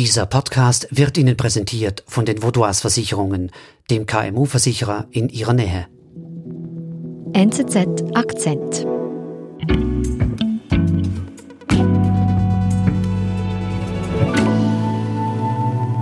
Dieser Podcast wird Ihnen präsentiert von den Vaudois Versicherungen, dem KMU-Versicherer in Ihrer Nähe. NZZ Akzent.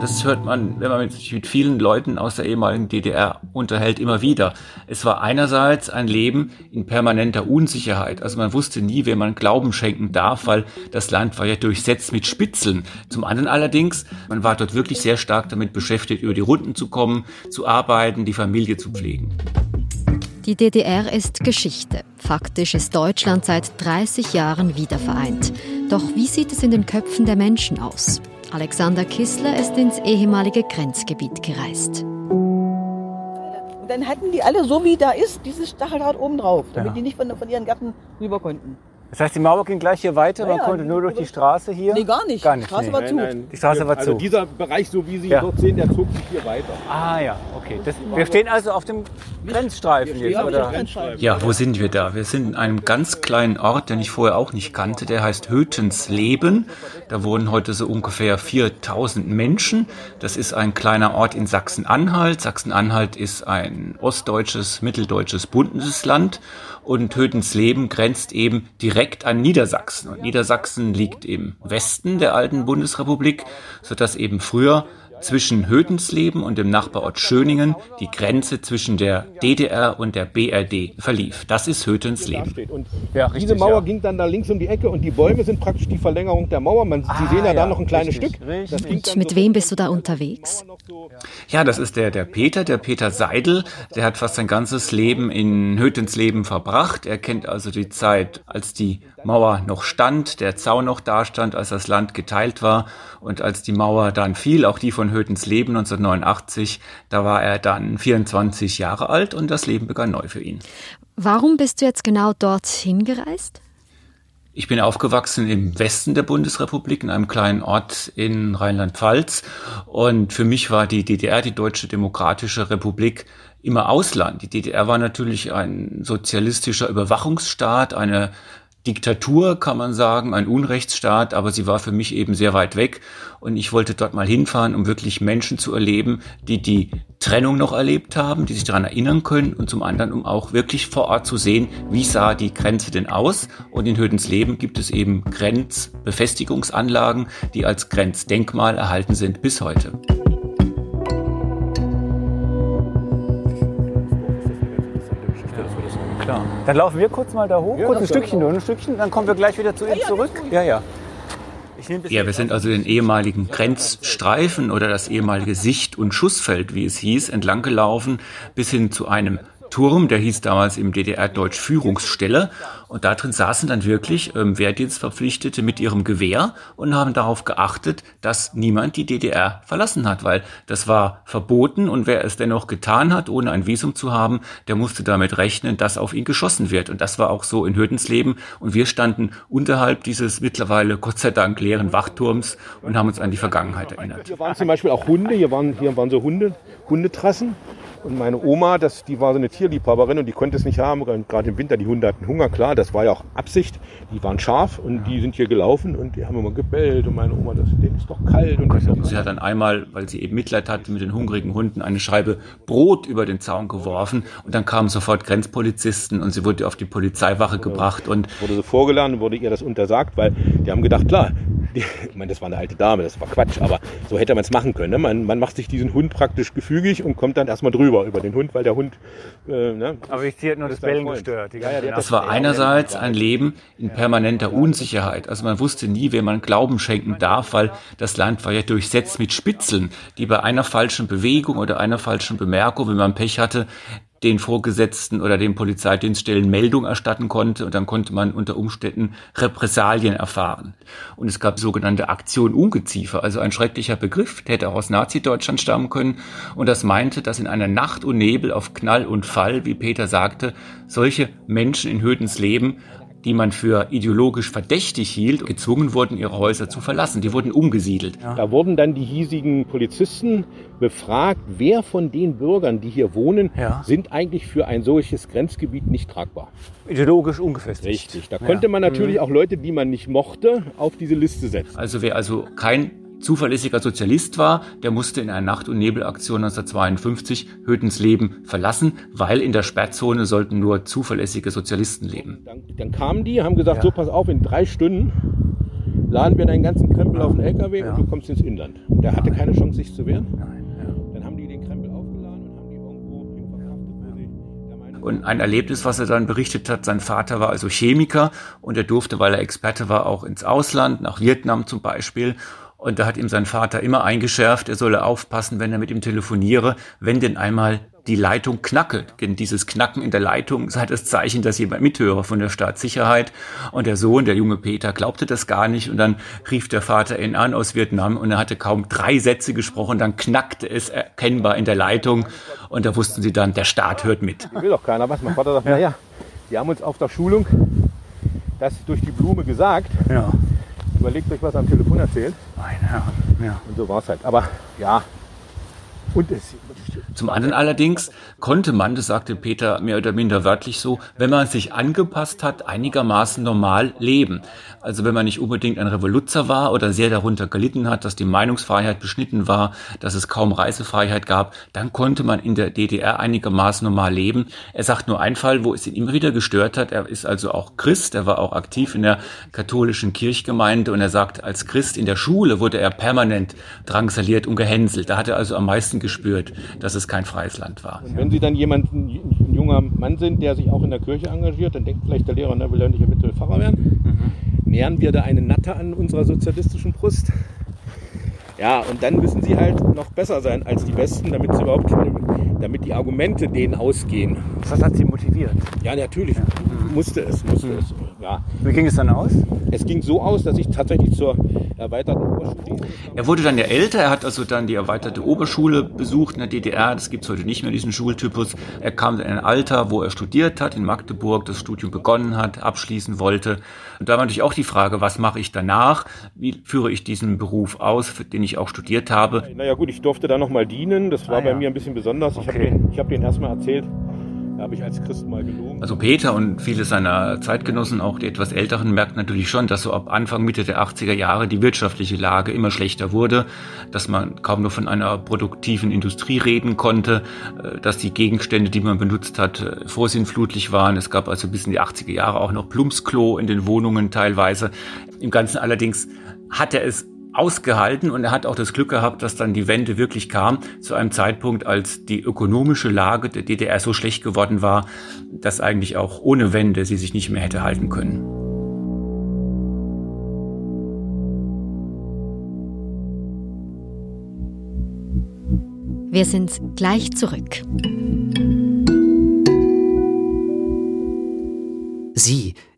Das hört man, wenn man sich mit vielen Leuten aus der ehemaligen DDR unterhält, immer wieder. Es war einerseits ein Leben in permanenter Unsicherheit. Also man wusste nie, wem man Glauben schenken darf, weil das Land war ja durchsetzt mit Spitzeln. Zum anderen allerdings, man war dort wirklich sehr stark damit beschäftigt, über die Runden zu kommen, zu arbeiten, die Familie zu pflegen. Die DDR ist Geschichte. Faktisch ist Deutschland seit 30 Jahren wiedervereint. Doch wie sieht es in den Köpfen der Menschen aus? Alexander Kissler ist ins ehemalige Grenzgebiet gereist. Und dann hatten die alle so wie da ist, dieses Stacheldraht oben drauf, damit Ja. die nicht von, von ihren Gärten rüber konnten. Das heißt, die Mauer ging gleich hier weiter, Ja, man konnte nur durch die Straße hier? Nee, gar nicht. Gar nicht, Die Straße nee. war zu. Die Straße war also zu. dieser Bereich, so wie Sie Ja. dort sehen, der zog sich hier weiter. Ah ja, okay. Das, wir stehen also auf dem Grenzstreifen jetzt, Ja, oder? Ja, wo sind wir da? Wir sind in einem ganz kleinen Ort, den ich vorher auch nicht kannte. Der heißt Hötensleben. Da wohnen heute so ungefähr 4000 Menschen. Das ist ein kleiner Ort in Sachsen-Anhalt. Sachsen-Anhalt ist ein ostdeutsches, mitteldeutsches Bundesland. Und Hötensleben grenzt eben direkt an Niedersachsen. Und Niedersachsen liegt im Westen der alten Bundesrepublik, sodass eben früher zwischen Hötensleben und dem Nachbarort Schöningen die Grenze zwischen der DDR und der BRD verlief. Das ist Hötensleben. Ja, richtig, diese Mauer ja. ging dann da links um die Ecke und die Bäume sind praktisch die Verlängerung der Mauer. Man, Sie sehen ja, da noch ein kleines richtig, Stück. richtig. Und mit so wem bist du da unterwegs? Ja, das ist der, der Peter, der Peter Seidel. Der hat fast sein ganzes Leben in Hötensleben verbracht. Er kennt also die Zeit, als die Mauer noch stand, der Zaun noch da stand, als das Land geteilt war und als die Mauer dann fiel, auch die von Hötensleben 1989, da war er dann 24 Jahre alt und das Leben begann neu für ihn. Warum bist du jetzt genau dorthin gereist? Ich bin aufgewachsen im Westen der Bundesrepublik, in einem kleinen Ort in Rheinland-Pfalz. Und für mich war die DDR, die Deutsche Demokratische Republik, immer Ausland. Die DDR war natürlich ein sozialistischer Überwachungsstaat, eine Diktatur, kann man sagen, ein Unrechtsstaat, aber sie war für mich eben sehr weit weg und ich wollte dort mal hinfahren, um wirklich Menschen zu erleben, die die Trennung noch erlebt haben, die sich daran erinnern können und zum anderen, um auch wirklich vor Ort zu sehen, wie sah die Grenze denn aus und in Hödensleben gibt es eben Grenzbefestigungsanlagen, die als Grenzdenkmal erhalten sind bis heute. Klar. Dann laufen wir kurz mal da hoch, kurz ein Stückchen, nur ein Stückchen, dann kommen wir gleich wieder zu Ihnen zurück. Ja, ja. Ich nehme das Ja, wir sind also den ehemaligen Grenzstreifen oder das ehemalige Sicht- und Schussfeld, wie es hieß, entlang gelaufen, bis hin zu einem Turm, der hieß damals im DDR-Deutsch Führungsstelle. Und da drin saßen dann wirklich ähm, Wehrdienstverpflichtete mit ihrem Gewehr und haben darauf geachtet, dass niemand die DDR verlassen hat, weil das war verboten und wer es dennoch getan hat, ohne ein Visum zu haben, der musste damit rechnen, dass auf ihn geschossen wird. Und das war auch so in Hödensleben. Und wir standen unterhalb dieses mittlerweile Gott sei Dank leeren Wachturms und haben uns an die Vergangenheit erinnert. Hier waren zum Beispiel auch Hunde, hier waren, hier waren so Hunde, Hundetrassen. Und meine Oma, das, die war so eine Tierliebhaberin und die konnte es nicht haben. Gerade im Winter, die Hunde hatten Hunger, klar, das war ja auch Absicht. Die waren scharf und die sind hier gelaufen und die haben immer gebellt. Und meine Oma, das, denen ist doch kalt. Und das, Sie hat dann einmal, weil sie eben Mitleid hatte mit den hungrigen Hunden, eine Scheibe Brot über den Zaun geworfen und dann kamen sofort Grenzpolizisten und sie wurde auf die Polizeiwache gebracht und wurde so vorgeladen und wurde ihr das untersagt, weil die haben gedacht, klar, ich meine, das war eine alte Dame, das war Quatsch, aber so hätte man es machen können. Ne? Man, man macht sich diesen Hund praktisch gefügig und kommt dann erstmal drüber über den Hund, weil der Hund. Äh, ne, Aber ich sehe nur das Bellen gestört. Die Ja, ja. Das war einerseits ein Leben in permanenter Unsicherheit. Also man wusste nie, wem man Glauben schenken darf, weil das Land war ja durchsetzt mit Spitzeln, die bei einer falschen Bewegung oder einer falschen Bemerkung, wenn man Pech hatte, den Vorgesetzten oder den Polizeidienststellen Meldung erstatten konnte und dann konnte man unter Umständen Repressalien erfahren. Und es gab sogenannte Aktion Ungeziefer, also ein schrecklicher Begriff, der hätte auch aus Nazi-Deutschland stammen können. Und das meinte, dass in einer Nacht und Nebel auf Knall und Fall, wie Peter sagte, solche Menschen in Hödens Leben die man für ideologisch verdächtig hielt, gezwungen wurden, ihre Häuser zu verlassen. Die wurden umgesiedelt. Da wurden dann die hiesigen Polizisten befragt, wer von den Bürgern, die hier wohnen, Ja. sind eigentlich für ein solches Grenzgebiet nicht tragbar. Ideologisch ungefestigt. Richtig. Da konnte man natürlich auch Leute, die man nicht mochte, auf diese Liste setzen. Also wer also kein zuverlässiger Sozialist war, der musste in einer Nacht- und Nebelaktion 1952 Hötens Leben verlassen, weil in der Sperrzone sollten nur zuverlässige Sozialisten leben. Dann, dann kamen die, haben gesagt, ja. so pass auf, in drei Stunden laden wir deinen ganzen Krempel auf den LKW ja. und du kommst ins Inland. Und der hatte keine Chance, sich zu wehren. Nein, ja. Dann haben die den Krempel aufgeladen und haben die irgendwo hin verkraftet, wo sie der Meinung Und ein Erlebnis, was er dann berichtet hat, sein Vater war also Chemiker und er durfte, weil er Experte war, auch ins Ausland, nach Vietnam zum Beispiel. Und da hat ihm sein Vater immer eingeschärft, er solle aufpassen, wenn er mit ihm telefoniere, wenn denn einmal die Leitung knacke. Denn dieses Knacken in der Leitung sei das Zeichen, dass jemand mithöre von der Staatssicherheit. Und der Sohn, der junge Peter, glaubte das gar nicht. Und dann rief der Vater ihn an aus Vietnam und er hatte kaum drei Sätze gesprochen. Dann knackte es erkennbar in der Leitung. Und da wussten sie dann, der Staat hört mit. Will doch keiner was. Mein Vater sagt, ja. naja, die haben uns auf der Schulung das durch die Blume gesagt. Ja. Überlegt euch, was er am Telefon erzählt. Nein, ja, ja. Und so war es halt. Aber ja, und es zum anderen allerdings konnte man, das sagte Peter mehr oder minder wörtlich so, wenn man sich angepasst hat, einigermaßen normal leben. Also wenn man nicht unbedingt ein Revoluzer war oder sehr darunter gelitten hat, dass die Meinungsfreiheit beschnitten war, dass es kaum Reisefreiheit gab, dann konnte man in der DDR einigermaßen normal leben. Er sagt nur einen Fall, wo es ihn immer wieder gestört hat. Er ist also auch Christ, er war auch aktiv in der katholischen Kirchgemeinde und er sagt, als Christ in der Schule wurde er permanent drangsaliert und gehänselt. Da hat er also am meisten gespürt, dass es kein freies Land war. Und wenn Sie dann jemand, ein junger Mann sind, der sich auch in der Kirche engagiert, dann denkt vielleicht der Lehrer, na, will er nicht eventuell Pfarrer werden? Mhm. Nähern wir da eine Natte an unserer sozialistischen Brust? Ja, und dann müssen sie halt noch besser sein als die Besten, damit sie überhaupt, damit die Argumente denen ausgehen. Was hat sie motiviert? Ja, natürlich ja. musste es, musste mhm. es. Ja. Wie ging es dann aus? Es ging so aus, dass ich tatsächlich zur erweiterten Oberschule. Er wurde dann ja älter, er hat also dann die erweiterte Oberschule besucht in der DDR. Das gibt es heute nicht mehr, diesen Schultypus. Er kam in ein Alter, wo er studiert hat, in Magdeburg, das Studium begonnen hat, abschließen wollte. Und da war natürlich auch die Frage, was mache ich danach? Wie führe ich diesen Beruf aus, für den ich auch studiert habe? Naja gut, ich durfte da nochmal dienen. Das war ah, ja. bei mir ein bisschen besonders. Okay. Ich habe den, hab den erstmal erzählt. Habe ich als Christ mal gelogen. Also Peter und viele seiner Zeitgenossen, auch die etwas Älteren, merkten natürlich schon, dass so ab Anfang, Mitte der 80er Jahre die wirtschaftliche Lage immer schlechter wurde, dass man kaum noch von einer produktiven Industrie reden konnte, äh, dass die Gegenstände, die man benutzt hat, äh, vorsinnflutlich waren. Es gab also bis in die 80er Jahre auch noch Plumpsklo in den Wohnungen teilweise. Im Ganzen allerdings hat er es ausgehalten und er hat auch das Glück gehabt, dass dann die Wende wirklich kam, zu einem Zeitpunkt, als die ökonomische Lage der DDR so schlecht geworden war, dass eigentlich auch ohne Wende sie sich nicht mehr hätte halten können. Wir sind gleich zurück. Sie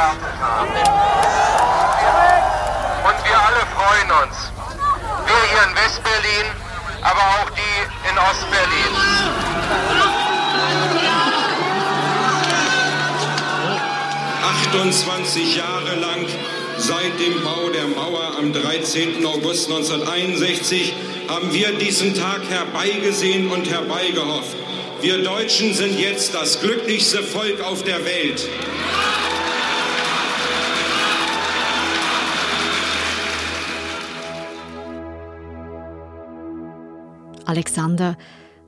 Gewartet haben. Und wir alle freuen uns. Wir hier in Westberlin, aber auch die in Ostberlin. »28 Jahre lang seit dem Bau der Mauer am 13. August 1961 haben wir diesen Tag herbeigesehen und herbeigehofft. Wir Deutschen sind jetzt das glücklichste Volk auf der Welt. Alexander,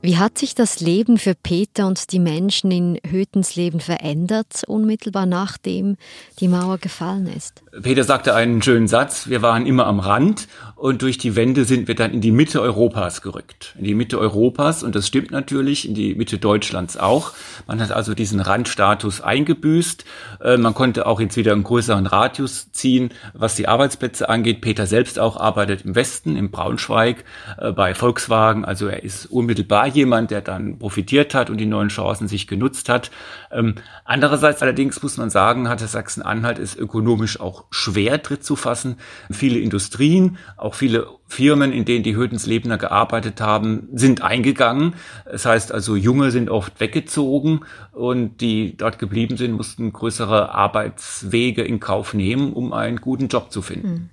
wie hat sich das Leben für Peter und die Menschen in Hötens Leben verändert, unmittelbar nachdem die Mauer gefallen ist? Peter sagte einen schönen Satz, wir waren immer am Rand und durch die Wende sind wir dann in die Mitte Europas gerückt. In die Mitte Europas und das stimmt natürlich, in die Mitte Deutschlands auch. Man hat also diesen Randstatus eingebüßt. Äh, man konnte auch jetzt wieder einen größeren Radius ziehen, was die Arbeitsplätze angeht. Peter selbst auch arbeitet im Westen, im Braunschweig, äh, bei Volkswagen. Also er ist unmittelbar jemand, der dann profitiert hat und die neuen Chancen sich genutzt hat. Ähm, andererseits allerdings muss man sagen, hatte Sachsen-Anhalt es ökonomisch auch schwer Tritt zu fassen. Viele Industrien, auch viele Firmen, in denen die Hötenslebner gearbeitet haben, sind eingegangen. Das heißt also, Junge sind oft weggezogen und die dort geblieben sind, mussten größere Arbeitswege in Kauf nehmen, um einen guten Job zu finden. Hm.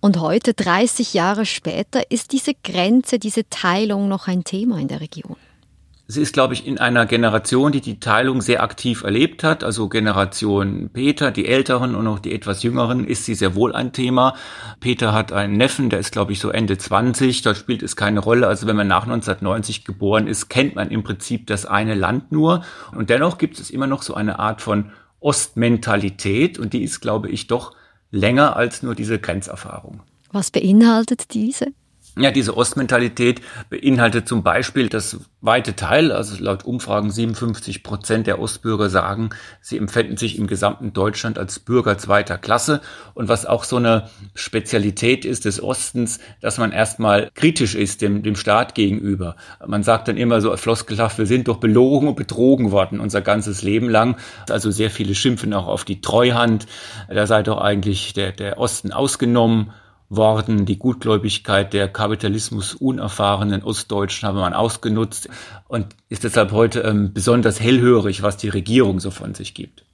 Und heute, 30 Jahre später, ist diese Grenze, diese Teilung noch ein Thema in der Region. Sie ist, glaube ich, in einer Generation, die die Teilung sehr aktiv erlebt hat. Also Generation Peter, die Älteren und auch die etwas Jüngeren, ist sie sehr wohl ein Thema. Peter hat einen Neffen, der ist, glaube ich, so Ende 20. Dort spielt es keine Rolle. Also wenn man nach 1990 geboren ist, kennt man im Prinzip das eine Land nur. Und dennoch gibt es immer noch so eine Art von Ostmentalität. Und die ist, glaube ich, doch länger als nur diese Grenzerfahrung. Was beinhaltet diese? Ja, diese Ostmentalität beinhaltet zum Beispiel das weite Teil, also laut Umfragen 57 Prozent der Ostbürger sagen, sie empfinden sich im gesamten Deutschland als Bürger zweiter Klasse. Und was auch so eine Spezialität ist des Ostens, dass man erstmal kritisch ist dem, dem Staat gegenüber. Man sagt dann immer so floskelhaft, wir sind doch belogen und betrogen worden unser ganzes Leben lang. Also sehr viele schimpfen auch auf die Treuhand. Da sei doch eigentlich der, der Osten ausgenommen worden. Die Gutgläubigkeit der Kapitalismus unerfahrenen Ostdeutschen habe man ausgenutzt und ist deshalb heute ähm, besonders hellhörig, was die Regierung so von sich gibt.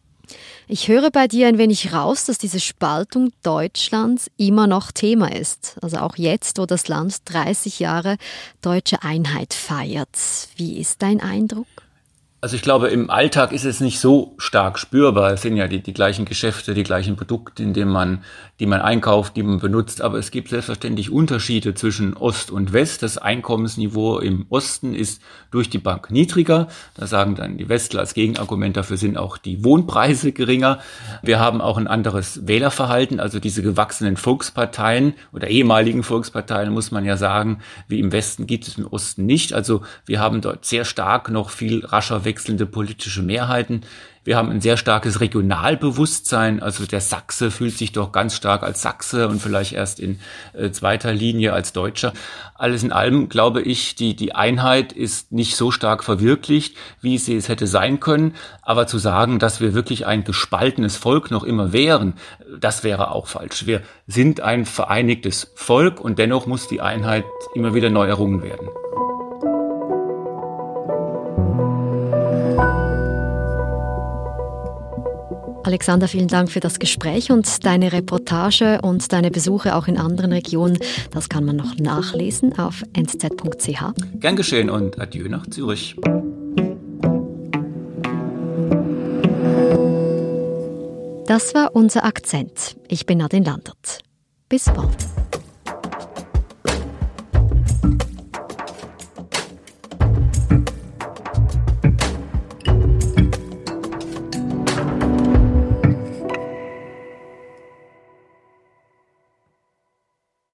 Ich höre bei dir ein wenig raus, dass diese Spaltung Deutschlands immer noch Thema ist. Also auch jetzt, wo das Land 30 Jahre deutsche Einheit feiert. Wie ist dein Eindruck? Also ich glaube, im Alltag ist es nicht so stark spürbar. Es sind ja die, die gleichen Geschäfte, die gleichen Produkte, in denen man, die man einkauft, die man benutzt. Aber es gibt selbstverständlich Unterschiede zwischen Ost und West. Das Einkommensniveau im Osten ist durch die Bank niedriger. Da sagen dann die Westler als Gegenargument dafür sind auch die Wohnpreise geringer. Wir haben auch ein anderes Wählerverhalten. Also diese gewachsenen Volksparteien oder ehemaligen Volksparteien, muss man ja sagen, wie im Westen gibt es im Osten nicht. Also wir haben dort sehr stark noch viel rascher wechselnde politische Mehrheiten. Wir haben ein sehr starkes Regionalbewusstsein. Also der Sachse fühlt sich doch ganz stark als Sachse und vielleicht erst in äh, zweiter Linie als Deutscher. Alles in allem glaube ich, die, die Einheit ist nicht so stark verwirklicht, wie sie es hätte sein können. Aber zu sagen, dass wir wirklich ein gespaltenes Volk noch immer wären, das wäre auch falsch. Wir sind ein vereinigtes Volk und dennoch muss die Einheit immer wieder neu errungen werden. Alexander, vielen Dank für das Gespräch und deine Reportage und deine Besuche auch in anderen Regionen. Das kann man noch nachlesen auf nz.ch. Gern geschehen und adieu nach Zürich. Das war unser Akzent. Ich bin Nadine Landert. Bis bald.